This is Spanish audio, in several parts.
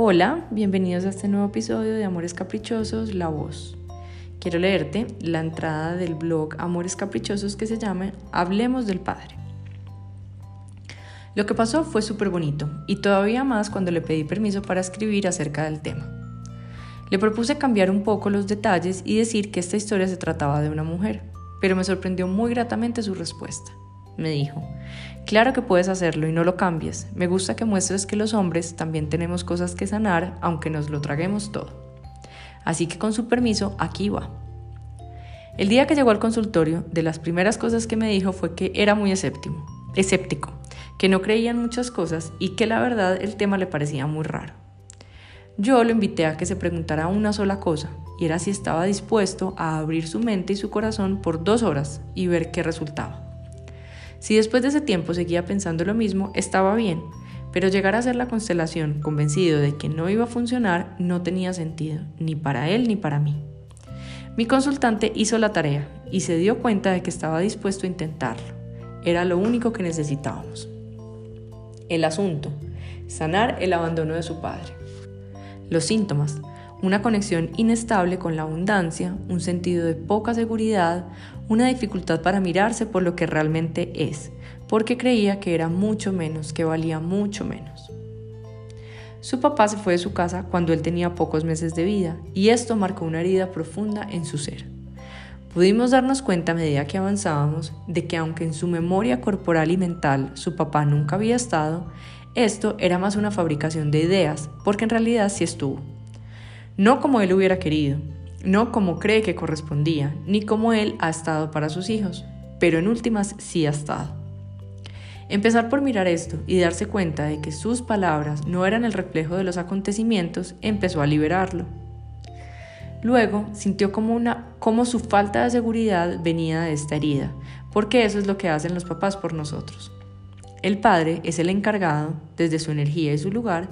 Hola, bienvenidos a este nuevo episodio de Amores Caprichosos, La Voz. Quiero leerte la entrada del blog Amores Caprichosos que se llama Hablemos del Padre. Lo que pasó fue súper bonito y todavía más cuando le pedí permiso para escribir acerca del tema. Le propuse cambiar un poco los detalles y decir que esta historia se trataba de una mujer, pero me sorprendió muy gratamente su respuesta me dijo. Claro que puedes hacerlo y no lo cambies. Me gusta que muestres que los hombres también tenemos cosas que sanar, aunque nos lo traguemos todo. Así que con su permiso, aquí va. El día que llegó al consultorio, de las primeras cosas que me dijo fue que era muy escéptico, escéptico, que no creía en muchas cosas y que la verdad el tema le parecía muy raro. Yo lo invité a que se preguntara una sola cosa, y era si estaba dispuesto a abrir su mente y su corazón por dos horas y ver qué resultaba. Si después de ese tiempo seguía pensando lo mismo, estaba bien, pero llegar a hacer la constelación convencido de que no iba a funcionar no tenía sentido, ni para él ni para mí. Mi consultante hizo la tarea y se dio cuenta de que estaba dispuesto a intentarlo. Era lo único que necesitábamos. El asunto, sanar el abandono de su padre. Los síntomas, una conexión inestable con la abundancia, un sentido de poca seguridad, una dificultad para mirarse por lo que realmente es, porque creía que era mucho menos, que valía mucho menos. Su papá se fue de su casa cuando él tenía pocos meses de vida y esto marcó una herida profunda en su ser. Pudimos darnos cuenta a medida que avanzábamos de que aunque en su memoria corporal y mental su papá nunca había estado, esto era más una fabricación de ideas, porque en realidad sí estuvo no como él hubiera querido, no como cree que correspondía, ni como él ha estado para sus hijos, pero en últimas sí ha estado. Empezar por mirar esto y darse cuenta de que sus palabras no eran el reflejo de los acontecimientos empezó a liberarlo. Luego sintió como, una, como su falta de seguridad venía de esta herida, porque eso es lo que hacen los papás por nosotros. El Padre es el encargado, desde su energía y su lugar,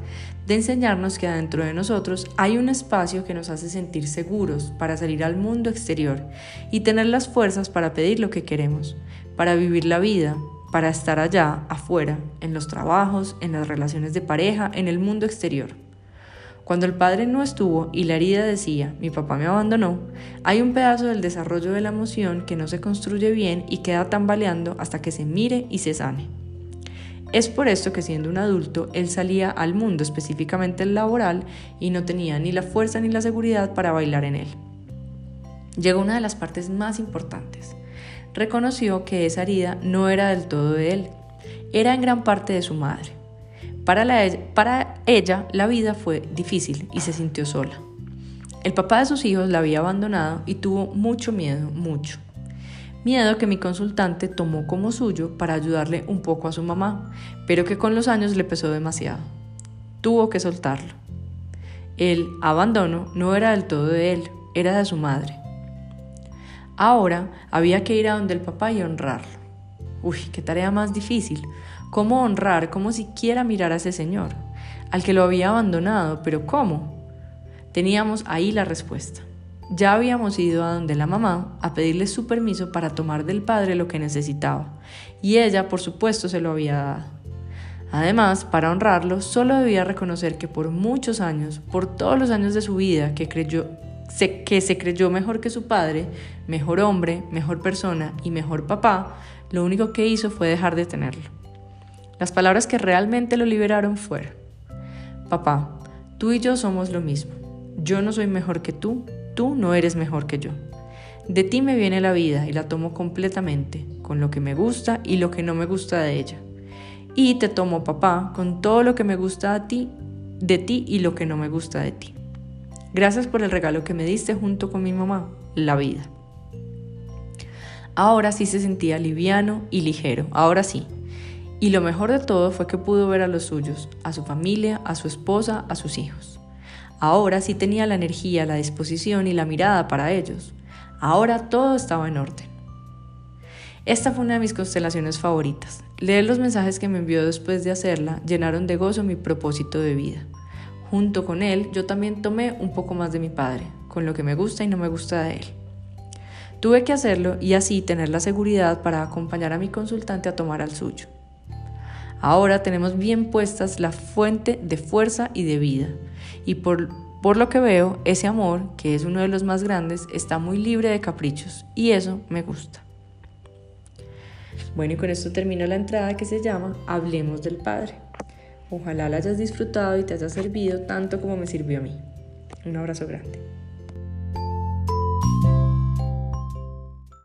de enseñarnos que adentro de nosotros hay un espacio que nos hace sentir seguros para salir al mundo exterior y tener las fuerzas para pedir lo que queremos, para vivir la vida, para estar allá, afuera, en los trabajos, en las relaciones de pareja, en el mundo exterior. Cuando el padre no estuvo y la herida decía, mi papá me abandonó, hay un pedazo del desarrollo de la emoción que no se construye bien y queda tambaleando hasta que se mire y se sane. Es por esto que siendo un adulto, él salía al mundo, específicamente el laboral, y no tenía ni la fuerza ni la seguridad para bailar en él. Llegó una de las partes más importantes. Reconoció que esa herida no era del todo de él, era en gran parte de su madre. Para, para ella la vida fue difícil y se sintió sola. El papá de sus hijos la había abandonado y tuvo mucho miedo, mucho miedo que mi consultante tomó como suyo para ayudarle un poco a su mamá, pero que con los años le pesó demasiado. Tuvo que soltarlo. El abandono no era del todo de él, era de su madre. Ahora había que ir a donde el papá y honrarlo. Uy, qué tarea más difícil. ¿Cómo honrar, cómo siquiera mirar a ese señor, al que lo había abandonado, pero cómo? Teníamos ahí la respuesta. Ya habíamos ido a donde la mamá a pedirle su permiso para tomar del padre lo que necesitaba, y ella, por supuesto, se lo había dado. Además, para honrarlo, solo debía reconocer que por muchos años, por todos los años de su vida que creyó que se creyó mejor que su padre, mejor hombre, mejor persona y mejor papá, lo único que hizo fue dejar de tenerlo. Las palabras que realmente lo liberaron fueron, papá, tú y yo somos lo mismo. Yo no soy mejor que tú, Tú no eres mejor que yo. De ti me viene la vida y la tomo completamente, con lo que me gusta y lo que no me gusta de ella. Y te tomo, papá, con todo lo que me gusta a ti, de ti y lo que no me gusta de ti. Gracias por el regalo que me diste junto con mi mamá, la vida. Ahora sí se sentía liviano y ligero, ahora sí. Y lo mejor de todo fue que pudo ver a los suyos, a su familia, a su esposa, a sus hijos. Ahora sí tenía la energía, la disposición y la mirada para ellos. Ahora todo estaba en orden. Esta fue una de mis constelaciones favoritas. Leer los mensajes que me envió después de hacerla llenaron de gozo mi propósito de vida. Junto con él, yo también tomé un poco más de mi padre, con lo que me gusta y no me gusta de él. Tuve que hacerlo y así tener la seguridad para acompañar a mi consultante a tomar al suyo. Ahora tenemos bien puestas la fuente de fuerza y de vida, y por, por lo que veo, ese amor, que es uno de los más grandes, está muy libre de caprichos y eso me gusta. Bueno, y con esto termino la entrada que se llama Hablemos del Padre. Ojalá la hayas disfrutado y te haya servido tanto como me sirvió a mí. Un abrazo grande.